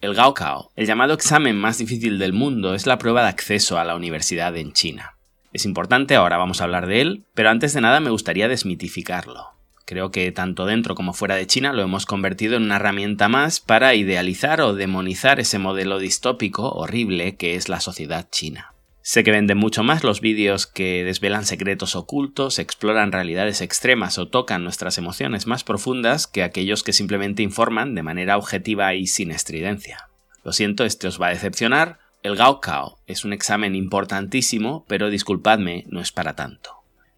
El Gaokao, el llamado examen más difícil del mundo, es la prueba de acceso a la universidad en China. Es importante, ahora vamos a hablar de él, pero antes de nada me gustaría desmitificarlo. Creo que tanto dentro como fuera de China lo hemos convertido en una herramienta más para idealizar o demonizar ese modelo distópico horrible que es la sociedad china. Sé que venden mucho más los vídeos que desvelan secretos ocultos, exploran realidades extremas o tocan nuestras emociones más profundas que aquellos que simplemente informan de manera objetiva y sin estridencia. Lo siento, este os va a decepcionar. El Gaokao es un examen importantísimo, pero disculpadme, no es para tanto.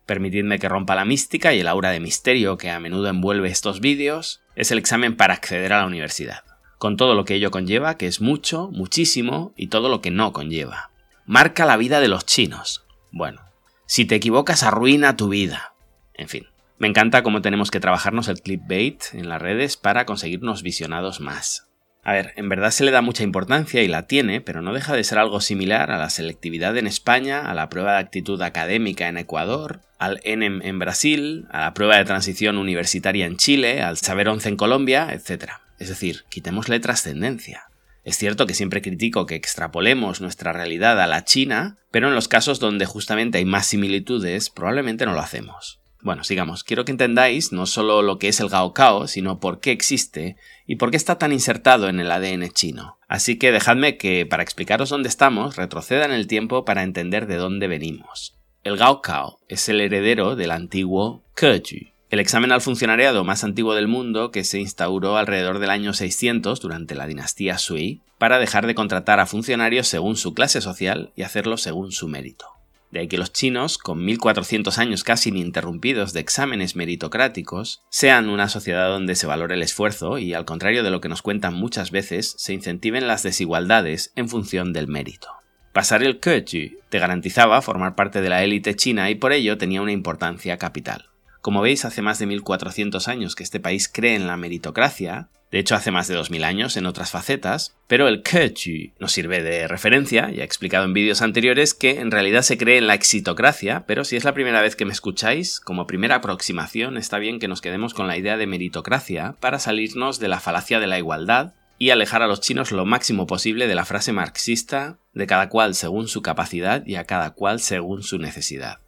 Permitidme que rompa la mística y el aura de misterio que a menudo envuelve estos vídeos. Es el examen para acceder a la universidad, con todo lo que ello conlleva, que es mucho, muchísimo, y todo lo que no conlleva marca la vida de los chinos. Bueno, si te equivocas arruina tu vida. En fin, me encanta cómo tenemos que trabajarnos el clickbait en las redes para conseguirnos visionados más. A ver, en verdad se le da mucha importancia y la tiene, pero no deja de ser algo similar a la selectividad en España, a la prueba de actitud académica en Ecuador, al ENEM en Brasil, a la prueba de transición universitaria en Chile, al Saber 11 en Colombia, etc. Es decir, quitémosle trascendencia. Es cierto que siempre critico que extrapolemos nuestra realidad a la China, pero en los casos donde justamente hay más similitudes, probablemente no lo hacemos. Bueno, sigamos. Quiero que entendáis no solo lo que es el Gaokao, sino por qué existe y por qué está tan insertado en el ADN chino. Así que dejadme que, para explicaros dónde estamos, retroceda en el tiempo para entender de dónde venimos. El Gaokao es el heredero del antiguo Keju, el examen al funcionariado más antiguo del mundo que se instauró alrededor del año 600 durante la dinastía Sui para dejar de contratar a funcionarios según su clase social y hacerlo según su mérito. De ahí que los chinos, con 1400 años casi ininterrumpidos de exámenes meritocráticos, sean una sociedad donde se valore el esfuerzo y, al contrario de lo que nos cuentan muchas veces, se incentiven las desigualdades en función del mérito. Pasar el Keju te garantizaba formar parte de la élite china y por ello tenía una importancia capital. Como veis, hace más de 1400 años que este país cree en la meritocracia, de hecho hace más de 2000 años en otras facetas, pero el Keju nos sirve de referencia, ya he explicado en vídeos anteriores que en realidad se cree en la exitocracia, pero si es la primera vez que me escucháis, como primera aproximación está bien que nos quedemos con la idea de meritocracia para salirnos de la falacia de la igualdad y alejar a los chinos lo máximo posible de la frase marxista de cada cual según su capacidad y a cada cual según su necesidad.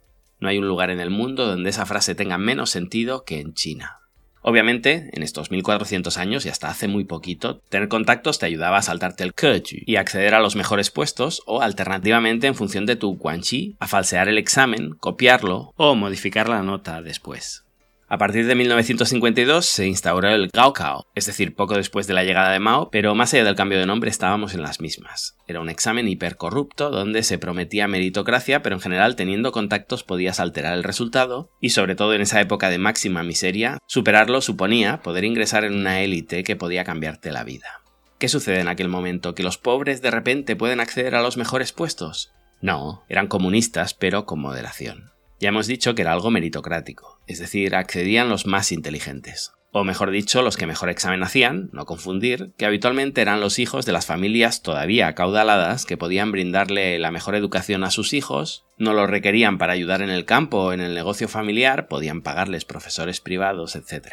No hay un lugar en el mundo donde esa frase tenga menos sentido que en China. Obviamente, en estos 1400 años y hasta hace muy poquito, tener contactos te ayudaba a saltarte el Keju y acceder a los mejores puestos o alternativamente en función de tu Guanxi a falsear el examen, copiarlo o modificar la nota después. A partir de 1952 se instauró el Gaokao, es decir, poco después de la llegada de Mao, pero más allá del cambio de nombre estábamos en las mismas. Era un examen hipercorrupto donde se prometía meritocracia, pero en general teniendo contactos podías alterar el resultado, y sobre todo en esa época de máxima miseria, superarlo suponía poder ingresar en una élite que podía cambiarte la vida. ¿Qué sucede en aquel momento? ¿Que los pobres de repente pueden acceder a los mejores puestos? No, eran comunistas, pero con moderación. Ya hemos dicho que era algo meritocrático, es decir, accedían los más inteligentes. O mejor dicho, los que mejor examen hacían, no confundir, que habitualmente eran los hijos de las familias todavía acaudaladas que podían brindarle la mejor educación a sus hijos, no lo requerían para ayudar en el campo o en el negocio familiar, podían pagarles profesores privados, etc.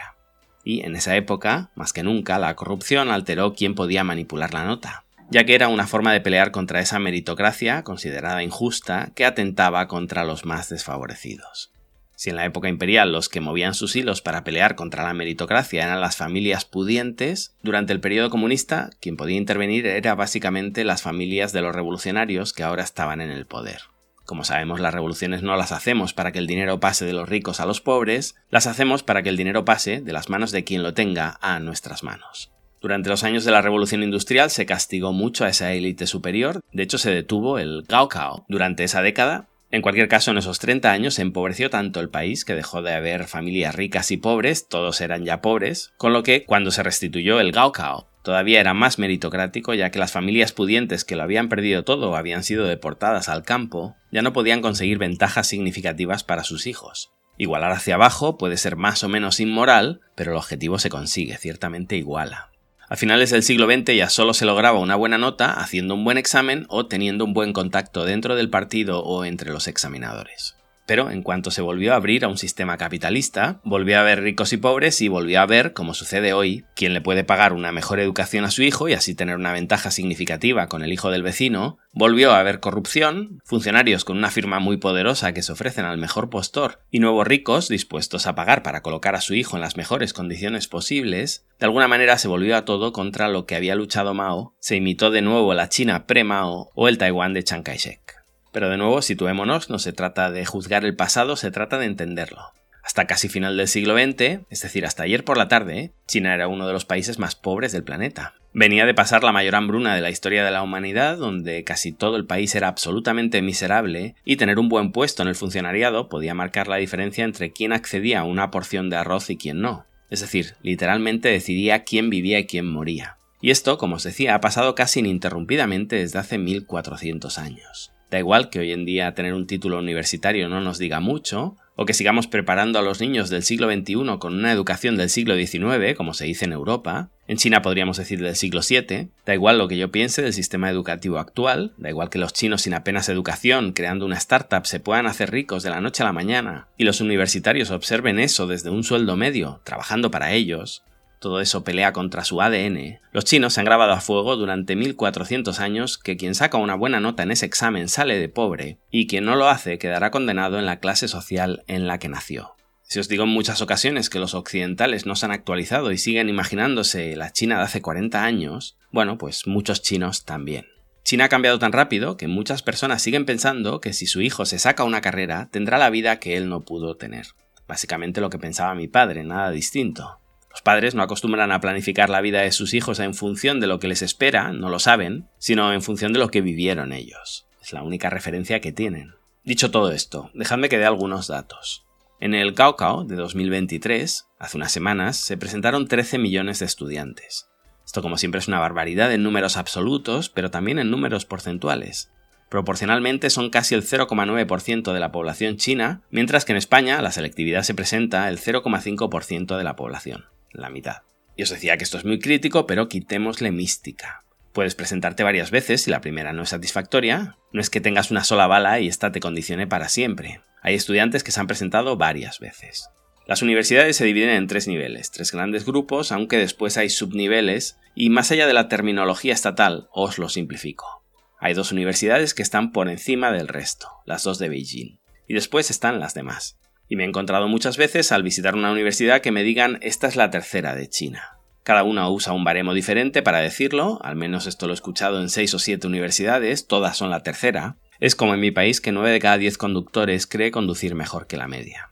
Y en esa época, más que nunca, la corrupción alteró quién podía manipular la nota ya que era una forma de pelear contra esa meritocracia considerada injusta que atentaba contra los más desfavorecidos. Si en la época imperial los que movían sus hilos para pelear contra la meritocracia eran las familias pudientes, durante el periodo comunista quien podía intervenir era básicamente las familias de los revolucionarios que ahora estaban en el poder. Como sabemos, las revoluciones no las hacemos para que el dinero pase de los ricos a los pobres, las hacemos para que el dinero pase de las manos de quien lo tenga a nuestras manos. Durante los años de la Revolución Industrial se castigó mucho a esa élite superior, de hecho se detuvo el Gaokao durante esa década. En cualquier caso, en esos 30 años se empobreció tanto el país que dejó de haber familias ricas y pobres, todos eran ya pobres, con lo que cuando se restituyó el Gaokao todavía era más meritocrático ya que las familias pudientes que lo habían perdido todo habían sido deportadas al campo ya no podían conseguir ventajas significativas para sus hijos. Igualar hacia abajo puede ser más o menos inmoral, pero el objetivo se consigue, ciertamente iguala. A finales del siglo XX ya solo se lograba una buena nota haciendo un buen examen o teniendo un buen contacto dentro del partido o entre los examinadores. Pero en cuanto se volvió a abrir a un sistema capitalista, volvió a haber ricos y pobres y volvió a ver, como sucede hoy, quién le puede pagar una mejor educación a su hijo y así tener una ventaja significativa con el hijo del vecino, volvió a haber corrupción, funcionarios con una firma muy poderosa que se ofrecen al mejor postor y nuevos ricos dispuestos a pagar para colocar a su hijo en las mejores condiciones posibles, de alguna manera se volvió a todo contra lo que había luchado Mao, se imitó de nuevo la China pre-Mao o el Taiwán de Chiang Kai-shek. Pero de nuevo, situémonos, no se trata de juzgar el pasado, se trata de entenderlo. Hasta casi final del siglo XX, es decir, hasta ayer por la tarde, China era uno de los países más pobres del planeta. Venía de pasar la mayor hambruna de la historia de la humanidad, donde casi todo el país era absolutamente miserable, y tener un buen puesto en el funcionariado podía marcar la diferencia entre quién accedía a una porción de arroz y quién no. Es decir, literalmente decidía quién vivía y quién moría. Y esto, como os decía, ha pasado casi ininterrumpidamente desde hace 1400 años. Da igual que hoy en día tener un título universitario no nos diga mucho, o que sigamos preparando a los niños del siglo XXI con una educación del siglo XIX, como se dice en Europa, en China podríamos decir del siglo VII, da igual lo que yo piense del sistema educativo actual, da igual que los chinos sin apenas educación, creando una startup, se puedan hacer ricos de la noche a la mañana, y los universitarios observen eso desde un sueldo medio, trabajando para ellos, todo eso pelea contra su ADN, los chinos se han grabado a fuego durante 1400 años que quien saca una buena nota en ese examen sale de pobre y quien no lo hace quedará condenado en la clase social en la que nació. Si os digo en muchas ocasiones que los occidentales no se han actualizado y siguen imaginándose la China de hace 40 años, bueno, pues muchos chinos también. China ha cambiado tan rápido que muchas personas siguen pensando que si su hijo se saca una carrera tendrá la vida que él no pudo tener. Básicamente lo que pensaba mi padre, nada distinto. Los padres no acostumbran a planificar la vida de sus hijos en función de lo que les espera, no lo saben, sino en función de lo que vivieron ellos. Es la única referencia que tienen. Dicho todo esto, dejadme que dé algunos datos. En el Cao de 2023, hace unas semanas, se presentaron 13 millones de estudiantes. Esto como siempre es una barbaridad en números absolutos, pero también en números porcentuales. Proporcionalmente son casi el 0,9% de la población china, mientras que en España la selectividad se presenta el 0,5% de la población la mitad. Y os decía que esto es muy crítico, pero quitémosle mística. Puedes presentarte varias veces si la primera no es satisfactoria. No es que tengas una sola bala y esta te condicione para siempre. Hay estudiantes que se han presentado varias veces. Las universidades se dividen en tres niveles, tres grandes grupos, aunque después hay subniveles, y más allá de la terminología estatal, os lo simplifico. Hay dos universidades que están por encima del resto, las dos de Beijing, y después están las demás. Y me he encontrado muchas veces al visitar una universidad que me digan esta es la tercera de China. Cada una usa un baremo diferente para decirlo, al menos esto lo he escuchado en seis o siete universidades, todas son la tercera. Es como en mi país que nueve de cada diez conductores cree conducir mejor que la media.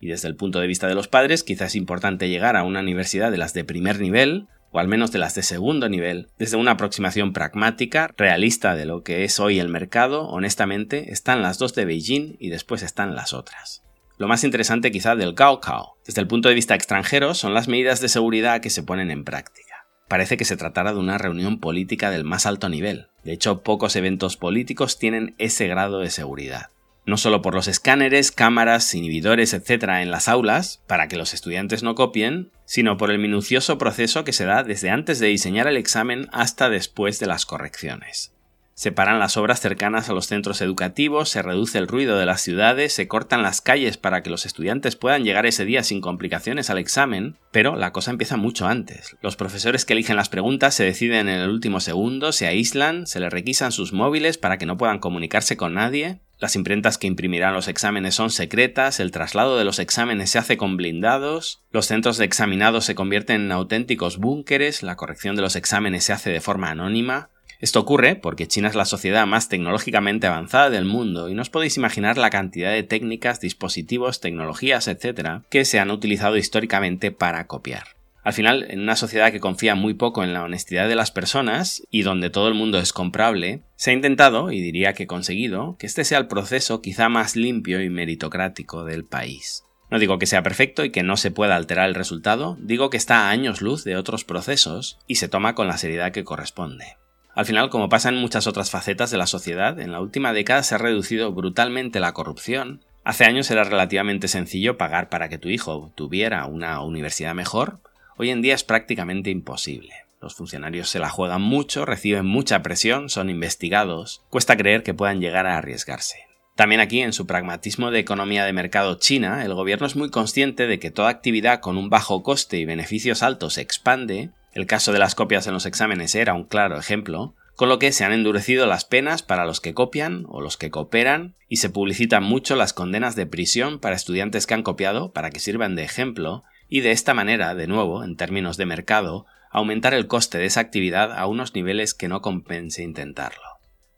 Y desde el punto de vista de los padres, quizás es importante llegar a una universidad de las de primer nivel, o al menos de las de segundo nivel, desde una aproximación pragmática, realista de lo que es hoy el mercado, honestamente, están las dos de Beijing y después están las otras. Lo más interesante quizá del Cao desde el punto de vista extranjero, son las medidas de seguridad que se ponen en práctica. Parece que se tratara de una reunión política del más alto nivel. De hecho, pocos eventos políticos tienen ese grado de seguridad. No solo por los escáneres, cámaras, inhibidores, etc. en las aulas, para que los estudiantes no copien, sino por el minucioso proceso que se da desde antes de diseñar el examen hasta después de las correcciones. Se paran las obras cercanas a los centros educativos, se reduce el ruido de las ciudades, se cortan las calles para que los estudiantes puedan llegar ese día sin complicaciones al examen, pero la cosa empieza mucho antes. Los profesores que eligen las preguntas se deciden en el último segundo, se aíslan, se les requisan sus móviles para que no puedan comunicarse con nadie, las imprentas que imprimirán los exámenes son secretas, el traslado de los exámenes se hace con blindados, los centros de examinados se convierten en auténticos búnkeres, la corrección de los exámenes se hace de forma anónima, esto ocurre porque China es la sociedad más tecnológicamente avanzada del mundo y no os podéis imaginar la cantidad de técnicas, dispositivos, tecnologías, etc., que se han utilizado históricamente para copiar. Al final, en una sociedad que confía muy poco en la honestidad de las personas y donde todo el mundo es comprable, se ha intentado, y diría que conseguido, que este sea el proceso quizá más limpio y meritocrático del país. No digo que sea perfecto y que no se pueda alterar el resultado, digo que está a años luz de otros procesos y se toma con la seriedad que corresponde. Al final, como pasa en muchas otras facetas de la sociedad, en la última década se ha reducido brutalmente la corrupción. Hace años era relativamente sencillo pagar para que tu hijo tuviera una universidad mejor. Hoy en día es prácticamente imposible. Los funcionarios se la juegan mucho, reciben mucha presión, son investigados. Cuesta creer que puedan llegar a arriesgarse. También aquí, en su pragmatismo de economía de mercado china, el gobierno es muy consciente de que toda actividad con un bajo coste y beneficios altos expande, el caso de las copias en los exámenes era un claro ejemplo, con lo que se han endurecido las penas para los que copian o los que cooperan y se publicitan mucho las condenas de prisión para estudiantes que han copiado para que sirvan de ejemplo y de esta manera, de nuevo, en términos de mercado, aumentar el coste de esa actividad a unos niveles que no compense intentarlo.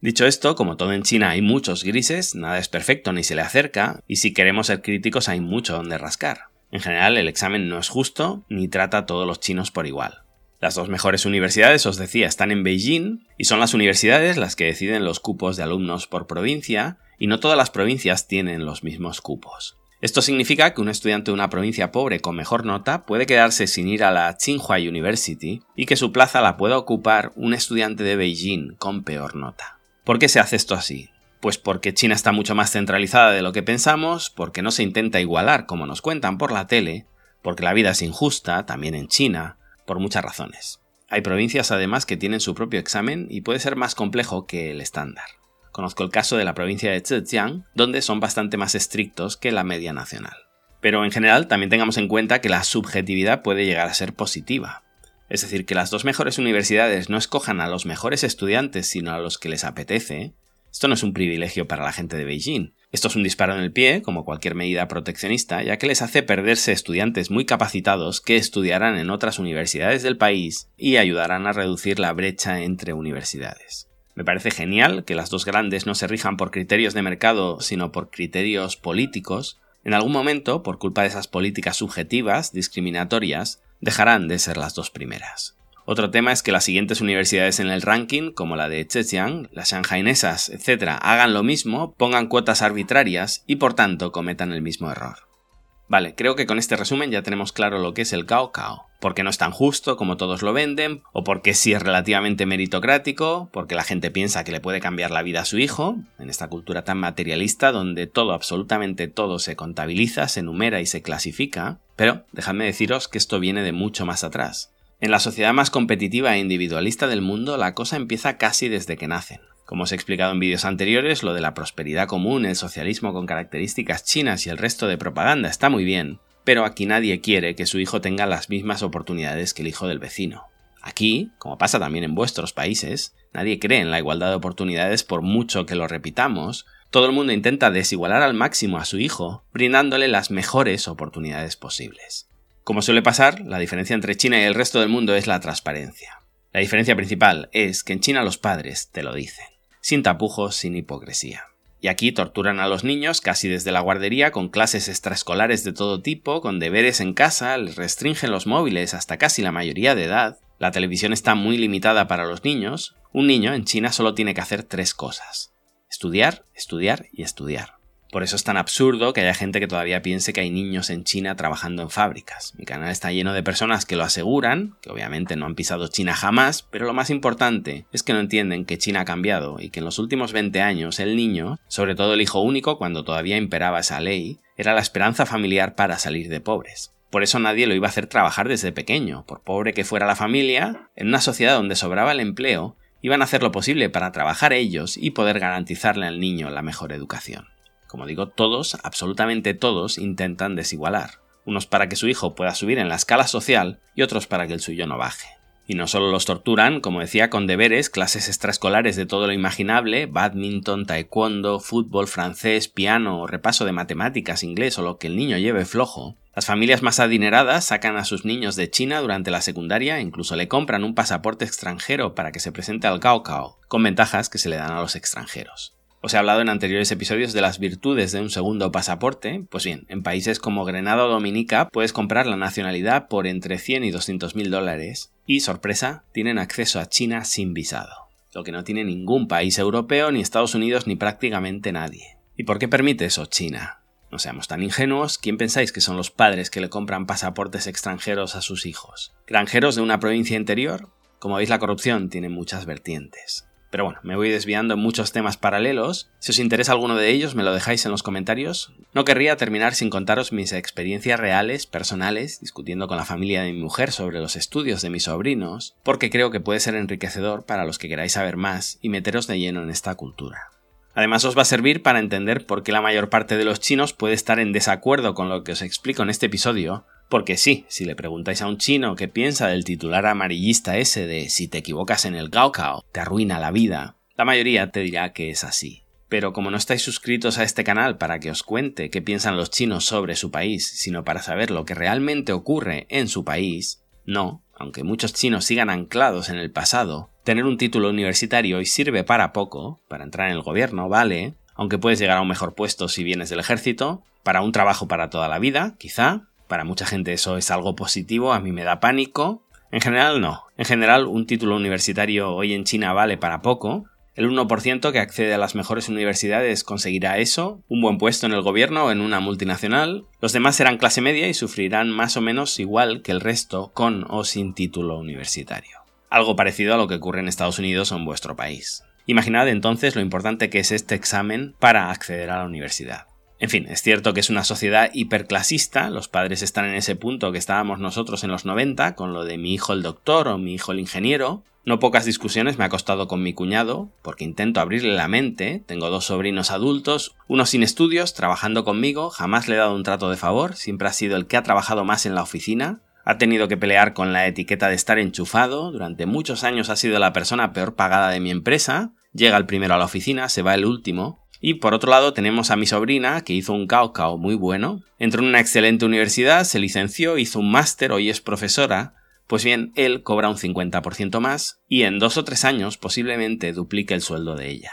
Dicho esto, como todo en China hay muchos grises, nada es perfecto ni se le acerca, y si queremos ser críticos hay mucho donde rascar. En general, el examen no es justo ni trata a todos los chinos por igual. Las dos mejores universidades, os decía, están en Beijing, y son las universidades las que deciden los cupos de alumnos por provincia, y no todas las provincias tienen los mismos cupos. Esto significa que un estudiante de una provincia pobre con mejor nota puede quedarse sin ir a la Tsinghua University y que su plaza la pueda ocupar un estudiante de Beijing con peor nota. ¿Por qué se hace esto así? Pues porque China está mucho más centralizada de lo que pensamos, porque no se intenta igualar como nos cuentan por la tele, porque la vida es injusta, también en China, por muchas razones. Hay provincias además que tienen su propio examen y puede ser más complejo que el estándar. Conozco el caso de la provincia de Zhejiang, donde son bastante más estrictos que la media nacional. Pero en general también tengamos en cuenta que la subjetividad puede llegar a ser positiva. Es decir, que las dos mejores universidades no escojan a los mejores estudiantes, sino a los que les apetece. Esto no es un privilegio para la gente de Beijing. Esto es un disparo en el pie, como cualquier medida proteccionista, ya que les hace perderse estudiantes muy capacitados que estudiarán en otras universidades del país y ayudarán a reducir la brecha entre universidades. Me parece genial que las dos grandes no se rijan por criterios de mercado, sino por criterios políticos. En algún momento, por culpa de esas políticas subjetivas, discriminatorias, dejarán de ser las dos primeras. Otro tema es que las siguientes universidades en el ranking, como la de Zhejiang, las shanghainesas, etc., hagan lo mismo, pongan cuotas arbitrarias y por tanto cometan el mismo error. Vale, creo que con este resumen ya tenemos claro lo que es el Cao Cao, porque no es tan justo como todos lo venden, o porque sí es relativamente meritocrático, porque la gente piensa que le puede cambiar la vida a su hijo, en esta cultura tan materialista donde todo, absolutamente todo se contabiliza, se numera y se clasifica, pero dejadme deciros que esto viene de mucho más atrás. En la sociedad más competitiva e individualista del mundo la cosa empieza casi desde que nacen. Como os he explicado en vídeos anteriores, lo de la prosperidad común, el socialismo con características chinas y el resto de propaganda está muy bien, pero aquí nadie quiere que su hijo tenga las mismas oportunidades que el hijo del vecino. Aquí, como pasa también en vuestros países, nadie cree en la igualdad de oportunidades por mucho que lo repitamos, todo el mundo intenta desigualar al máximo a su hijo, brindándole las mejores oportunidades posibles. Como suele pasar, la diferencia entre China y el resto del mundo es la transparencia. La diferencia principal es que en China los padres te lo dicen, sin tapujos, sin hipocresía. Y aquí torturan a los niños casi desde la guardería con clases extraescolares de todo tipo, con deberes en casa, les restringen los móviles hasta casi la mayoría de edad, la televisión está muy limitada para los niños, un niño en China solo tiene que hacer tres cosas. Estudiar, estudiar y estudiar. Por eso es tan absurdo que haya gente que todavía piense que hay niños en China trabajando en fábricas. Mi canal está lleno de personas que lo aseguran, que obviamente no han pisado China jamás, pero lo más importante es que no entienden que China ha cambiado y que en los últimos 20 años el niño, sobre todo el hijo único cuando todavía imperaba esa ley, era la esperanza familiar para salir de pobres. Por eso nadie lo iba a hacer trabajar desde pequeño, por pobre que fuera la familia, en una sociedad donde sobraba el empleo, iban a hacer lo posible para trabajar ellos y poder garantizarle al niño la mejor educación. Como digo, todos, absolutamente todos, intentan desigualar. Unos para que su hijo pueda subir en la escala social y otros para que el suyo no baje. Y no solo los torturan, como decía, con deberes, clases extraescolares de todo lo imaginable, badminton, taekwondo, fútbol, francés, piano o repaso de matemáticas, inglés o lo que el niño lleve flojo. Las familias más adineradas sacan a sus niños de China durante la secundaria incluso le compran un pasaporte extranjero para que se presente al Cao Cao, con ventajas que se le dan a los extranjeros. Os he hablado en anteriores episodios de las virtudes de un segundo pasaporte. Pues bien, en países como Grenada o Dominica puedes comprar la nacionalidad por entre 100 y 200 mil dólares. Y, sorpresa, tienen acceso a China sin visado. Lo que no tiene ningún país europeo, ni Estados Unidos, ni prácticamente nadie. ¿Y por qué permite eso China? No seamos tan ingenuos, ¿quién pensáis que son los padres que le compran pasaportes extranjeros a sus hijos? ¿Granjeros de una provincia interior? Como veis, la corrupción tiene muchas vertientes. Pero bueno, me voy desviando en muchos temas paralelos. Si os interesa alguno de ellos, me lo dejáis en los comentarios. No querría terminar sin contaros mis experiencias reales, personales, discutiendo con la familia de mi mujer sobre los estudios de mis sobrinos, porque creo que puede ser enriquecedor para los que queráis saber más y meteros de lleno en esta cultura. Además os va a servir para entender por qué la mayor parte de los chinos puede estar en desacuerdo con lo que os explico en este episodio, porque sí, si le preguntáis a un chino qué piensa del titular amarillista ese de si te equivocas en el Gaokao, te arruina la vida, la mayoría te dirá que es así. Pero como no estáis suscritos a este canal para que os cuente qué piensan los chinos sobre su país, sino para saber lo que realmente ocurre en su país, no, aunque muchos chinos sigan anclados en el pasado, tener un título universitario y sirve para poco, para entrar en el gobierno, vale, aunque puedes llegar a un mejor puesto si vienes del ejército, para un trabajo para toda la vida, quizá, para mucha gente eso es algo positivo, a mí me da pánico, en general no, en general un título universitario hoy en China vale para poco, el 1% que accede a las mejores universidades conseguirá eso, un buen puesto en el gobierno o en una multinacional. Los demás serán clase media y sufrirán más o menos igual que el resto con o sin título universitario. Algo parecido a lo que ocurre en Estados Unidos o en vuestro país. Imaginad entonces lo importante que es este examen para acceder a la universidad. En fin, es cierto que es una sociedad hiperclasista, los padres están en ese punto que estábamos nosotros en los 90, con lo de mi hijo el doctor o mi hijo el ingeniero. No pocas discusiones me ha costado con mi cuñado, porque intento abrirle la mente, tengo dos sobrinos adultos, uno sin estudios, trabajando conmigo, jamás le he dado un trato de favor, siempre ha sido el que ha trabajado más en la oficina, ha tenido que pelear con la etiqueta de estar enchufado, durante muchos años ha sido la persona peor pagada de mi empresa, llega el primero a la oficina, se va el último, y por otro lado tenemos a mi sobrina, que hizo un cao muy bueno, entró en una excelente universidad, se licenció, hizo un máster, hoy es profesora, pues bien, él cobra un 50% más y en dos o tres años posiblemente duplique el sueldo de ella.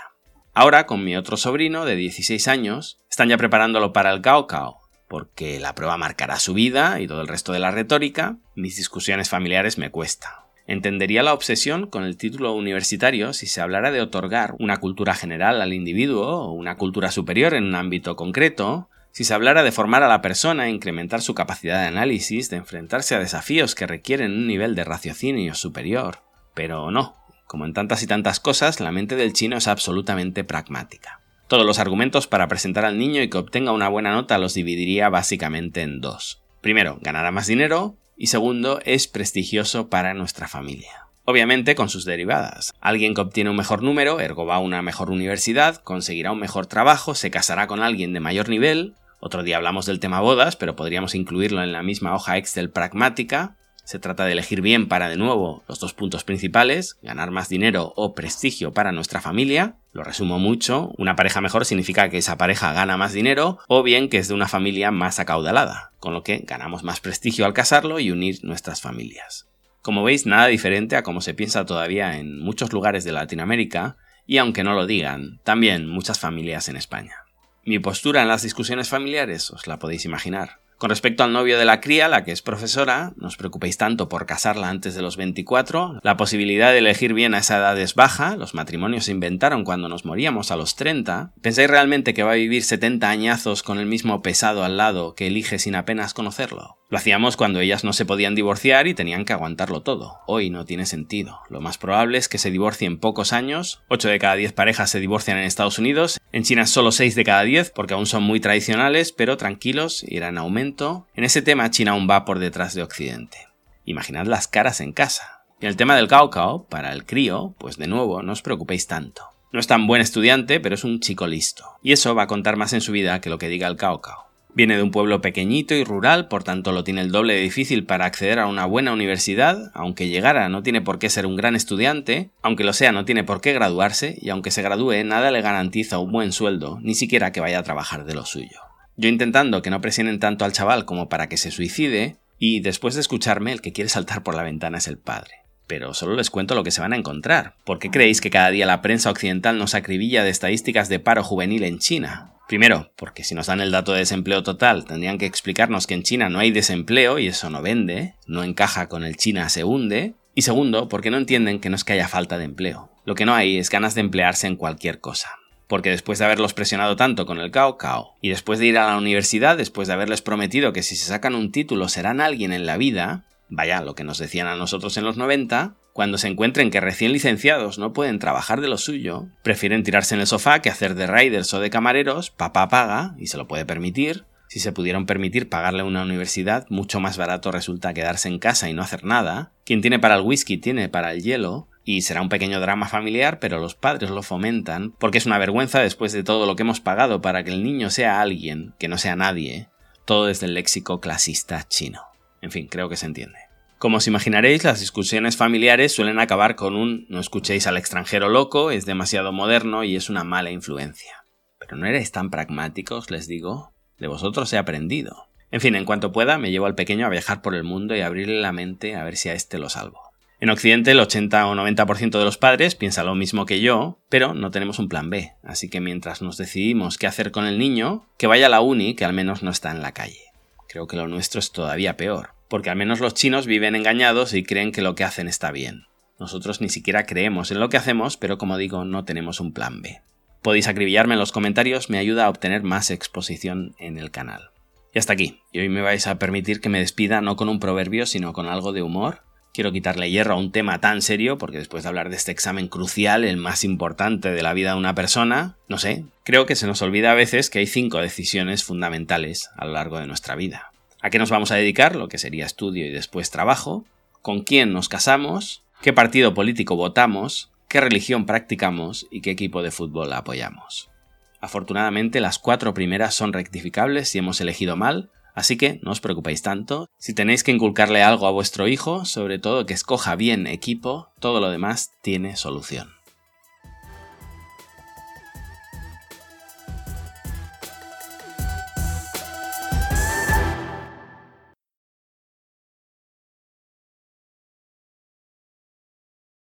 Ahora, con mi otro sobrino de 16 años, están ya preparándolo para el cao, porque la prueba marcará su vida y todo el resto de la retórica, mis discusiones familiares me cuesta. Entendería la obsesión con el título universitario si se hablara de otorgar una cultura general al individuo o una cultura superior en un ámbito concreto, si se hablara de formar a la persona e incrementar su capacidad de análisis, de enfrentarse a desafíos que requieren un nivel de raciocinio superior. Pero no, como en tantas y tantas cosas, la mente del chino es absolutamente pragmática. Todos los argumentos para presentar al niño y que obtenga una buena nota los dividiría básicamente en dos. Primero, ganará más dinero, y segundo, es prestigioso para nuestra familia. Obviamente con sus derivadas. Alguien que obtiene un mejor número, ergo va a una mejor universidad, conseguirá un mejor trabajo, se casará con alguien de mayor nivel. Otro día hablamos del tema bodas, pero podríamos incluirlo en la misma hoja Excel pragmática. Se trata de elegir bien para, de nuevo, los dos puntos principales, ganar más dinero o prestigio para nuestra familia. Lo resumo mucho, una pareja mejor significa que esa pareja gana más dinero o bien que es de una familia más acaudalada, con lo que ganamos más prestigio al casarlo y unir nuestras familias. Como veis, nada diferente a como se piensa todavía en muchos lugares de Latinoamérica y aunque no lo digan, también muchas familias en España. Mi postura en las discusiones familiares os la podéis imaginar. Con respecto al novio de la cría, la que es profesora, no os preocupéis tanto por casarla antes de los 24, la posibilidad de elegir bien a esa edad es baja, los matrimonios se inventaron cuando nos moríamos a los 30. ¿Pensáis realmente que va a vivir 70 añazos con el mismo pesado al lado que elige sin apenas conocerlo? Lo hacíamos cuando ellas no se podían divorciar y tenían que aguantarlo todo. Hoy no tiene sentido. Lo más probable es que se divorcien pocos años. 8 de cada 10 parejas se divorcian en Estados Unidos. En China solo 6 de cada 10 porque aún son muy tradicionales, pero tranquilos, irán en aumento. En ese tema China aún va por detrás de Occidente. Imaginad las caras en casa. Y el tema del cao para el crío, pues de nuevo, no os preocupéis tanto. No es tan buen estudiante, pero es un chico listo. Y eso va a contar más en su vida que lo que diga el cao Viene de un pueblo pequeñito y rural, por tanto lo tiene el doble de difícil para acceder a una buena universidad, aunque llegara no tiene por qué ser un gran estudiante, aunque lo sea no tiene por qué graduarse, y aunque se gradúe nada le garantiza un buen sueldo, ni siquiera que vaya a trabajar de lo suyo. Yo intentando que no presionen tanto al chaval como para que se suicide, y después de escucharme el que quiere saltar por la ventana es el padre. Pero solo les cuento lo que se van a encontrar. ¿Por qué creéis que cada día la prensa occidental nos acribilla de estadísticas de paro juvenil en China? Primero, porque si nos dan el dato de desempleo total, tendrían que explicarnos que en China no hay desempleo y eso no vende, no encaja con el China se hunde. Y segundo, porque no entienden que no es que haya falta de empleo. Lo que no hay es ganas de emplearse en cualquier cosa. Porque después de haberlos presionado tanto con el cao cao, y después de ir a la universidad, después de haberles prometido que si se sacan un título serán alguien en la vida, vaya, lo que nos decían a nosotros en los 90, cuando se encuentren que recién licenciados no pueden trabajar de lo suyo, prefieren tirarse en el sofá que hacer de riders o de camareros, papá paga, y se lo puede permitir. Si se pudieron permitir pagarle una universidad, mucho más barato resulta quedarse en casa y no hacer nada. Quien tiene para el whisky tiene para el hielo, y será un pequeño drama familiar, pero los padres lo fomentan porque es una vergüenza después de todo lo que hemos pagado para que el niño sea alguien, que no sea nadie, todo desde el léxico clasista chino. En fin, creo que se entiende. Como os imaginaréis, las discusiones familiares suelen acabar con un no escuchéis al extranjero loco, es demasiado moderno y es una mala influencia. Pero no erais tan pragmáticos, les digo. De vosotros he aprendido. En fin, en cuanto pueda, me llevo al pequeño a viajar por el mundo y abrirle la mente a ver si a este lo salvo. En Occidente el 80 o 90% de los padres piensa lo mismo que yo, pero no tenemos un plan B, así que mientras nos decidimos qué hacer con el niño, que vaya a la uni, que al menos no está en la calle. Creo que lo nuestro es todavía peor, porque al menos los chinos viven engañados y creen que lo que hacen está bien. Nosotros ni siquiera creemos en lo que hacemos, pero como digo, no tenemos un plan B. Podéis acribillarme en los comentarios, me ayuda a obtener más exposición en el canal. Y hasta aquí, y hoy me vais a permitir que me despida no con un proverbio, sino con algo de humor, Quiero quitarle hierro a un tema tan serio, porque después de hablar de este examen crucial, el más importante de la vida de una persona, no sé, creo que se nos olvida a veces que hay cinco decisiones fundamentales a lo largo de nuestra vida. ¿A qué nos vamos a dedicar? Lo que sería estudio y después trabajo. ¿Con quién nos casamos? ¿Qué partido político votamos? ¿Qué religión practicamos? ¿Y qué equipo de fútbol apoyamos? Afortunadamente las cuatro primeras son rectificables si hemos elegido mal, Así que no os preocupéis tanto. Si tenéis que inculcarle algo a vuestro hijo, sobre todo que escoja bien equipo, todo lo demás tiene solución.